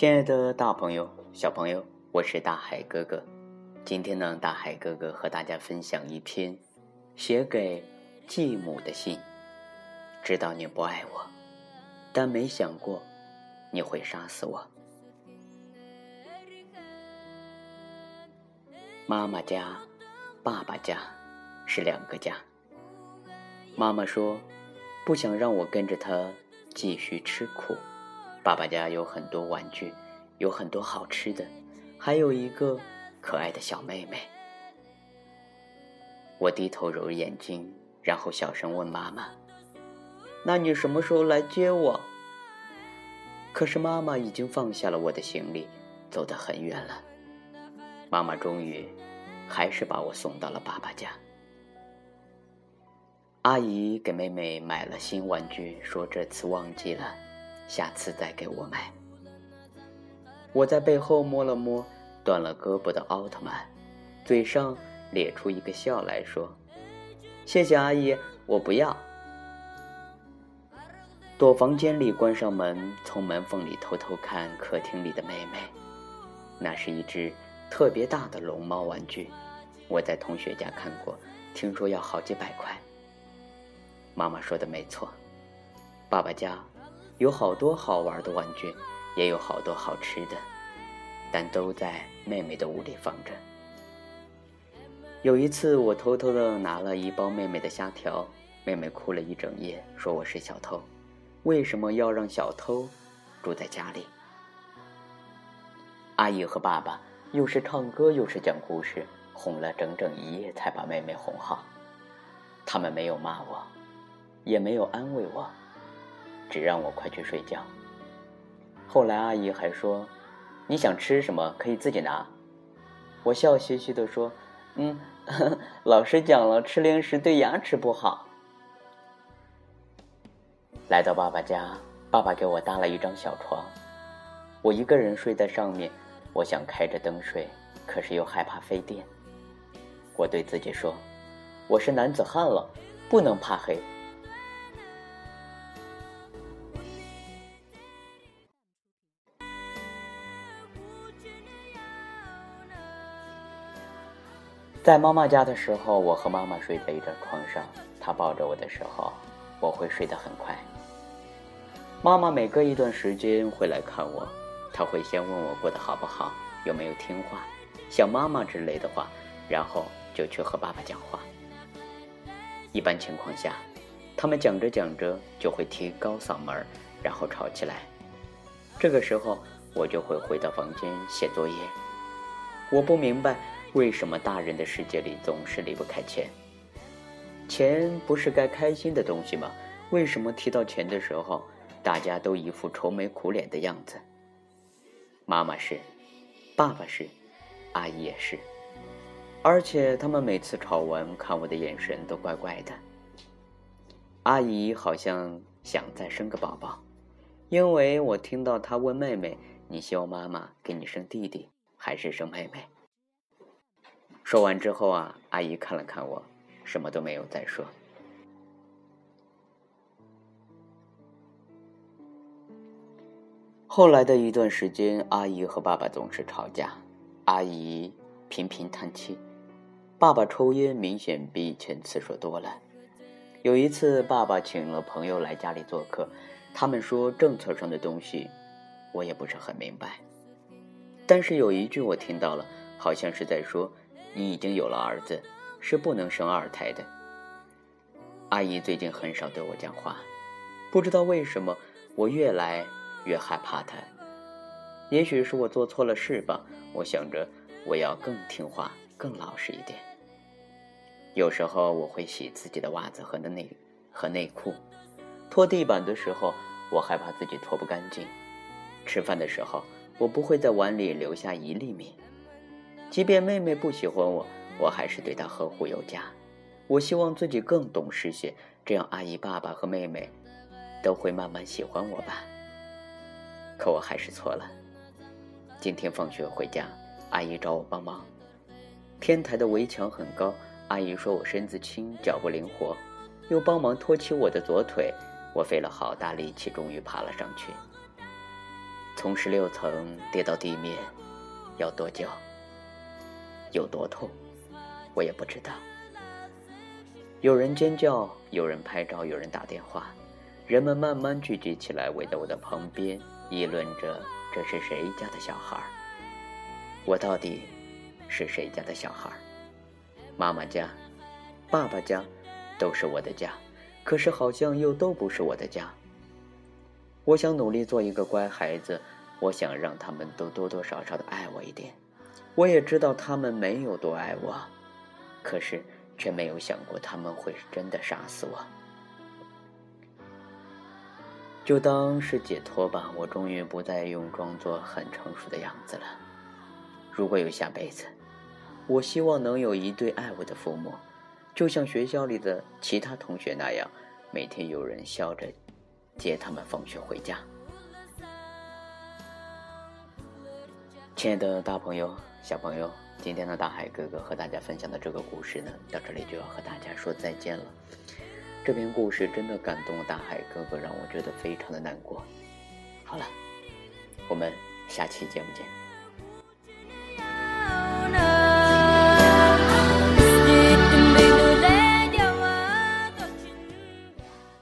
亲爱的大朋友、小朋友，我是大海哥哥。今天呢，大海哥哥和大家分享一篇写给继母的信。知道你不爱我，但没想过你会杀死我。妈妈家、爸爸家是两个家。妈妈说，不想让我跟着他继续吃苦。爸爸家有很多玩具，有很多好吃的，还有一个可爱的小妹妹。我低头揉眼睛，然后小声问妈妈：“那你什么时候来接我？”可是妈妈已经放下了我的行李，走得很远了。妈妈终于还是把我送到了爸爸家。阿姨给妹妹买了新玩具，说这次忘记了。下次再给我买。我在背后摸了摸断了胳膊的奥特曼，嘴上咧出一个笑来说：“谢谢阿姨，我不要。”躲房间里，关上门，从门缝里偷偷看客厅里的妹妹。那是一只特别大的龙猫玩具，我在同学家看过，听说要好几百块。妈妈说的没错，爸爸家。有好多好玩的玩具，也有好多好吃的，但都在妹妹的屋里放着。有一次，我偷偷的拿了一包妹妹的虾条，妹妹哭了一整夜，说我是小偷。为什么要让小偷住在家里？阿姨和爸爸又是唱歌又是讲故事，哄了整整一夜才把妹妹哄好。他们没有骂我，也没有安慰我。只让我快去睡觉。后来阿姨还说：“你想吃什么可以自己拿。”我笑嘻嘻地说：“嗯，老师讲了，吃零食对牙齿不好。”来到爸爸家，爸爸给我搭了一张小床，我一个人睡在上面。我想开着灯睡，可是又害怕费电。我对自己说：“我是男子汉了，不能怕黑。”在妈妈家的时候，我和妈妈睡在一张床上。她抱着我的时候，我会睡得很快。妈妈每隔一段时间会来看我，她会先问我过得好不好，有没有听话，想妈妈之类的话，然后就去和爸爸讲话。一般情况下，他们讲着讲着就会提高嗓门，然后吵起来。这个时候，我就会回到房间写作业。我不明白。为什么大人的世界里总是离不开钱？钱不是该开心的东西吗？为什么提到钱的时候，大家都一副愁眉苦脸的样子？妈妈是，爸爸是，阿姨也是，而且他们每次吵完，看我的眼神都怪怪的。阿姨好像想再生个宝宝，因为我听到她问妹妹：“你希望妈妈给你生弟弟，还是生妹妹？”说完之后啊，阿姨看了看我，什么都没有再说。后来的一段时间，阿姨和爸爸总是吵架，阿姨频频叹气，爸爸抽烟明显比以前次数多了。有一次，爸爸请了朋友来家里做客，他们说政策上的东西，我也不是很明白，但是有一句我听到了，好像是在说。你已经有了儿子，是不能生二胎的。阿姨最近很少对我讲话，不知道为什么，我越来越害怕她。也许是我做错了事吧。我想着，我要更听话、更老实一点。有时候我会洗自己的袜子和内和内裤，拖地板的时候，我害怕自己拖不干净。吃饭的时候，我不会在碗里留下一粒米。即便妹妹不喜欢我，我还是对她呵护有加。我希望自己更懂事些，这样阿姨、爸爸和妹妹都会慢慢喜欢我吧。可我还是错了。今天放学回家，阿姨找我帮忙。天台的围墙很高，阿姨说我身子轻，脚不灵活，又帮忙托起我的左腿。我费了好大力气，终于爬了上去。从十六层跌到地面要多久？有多痛？我也不知道。有人尖叫，有人拍照，有人打电话，人们慢慢聚集起来，围在我的旁边，议论着这是谁家的小孩儿。我到底是谁家的小孩儿？妈妈家、爸爸家，都是我的家，可是好像又都不是我的家。我想努力做一个乖孩子，我想让他们都多多少少的爱我一点。我也知道他们没有多爱我，可是却没有想过他们会真的杀死我。就当是解脱吧，我终于不再用装作很成熟的样子了。如果有下辈子，我希望能有一对爱我的父母，就像学校里的其他同学那样，每天有人笑着。接他们放学回家。亲爱的大朋友、小朋友，今天的大海哥哥和大家分享的这个故事呢，到这里就要和大家说再见了。这篇故事真的感动了大海哥哥，让我觉得非常的难过。好了，我们下期节目见。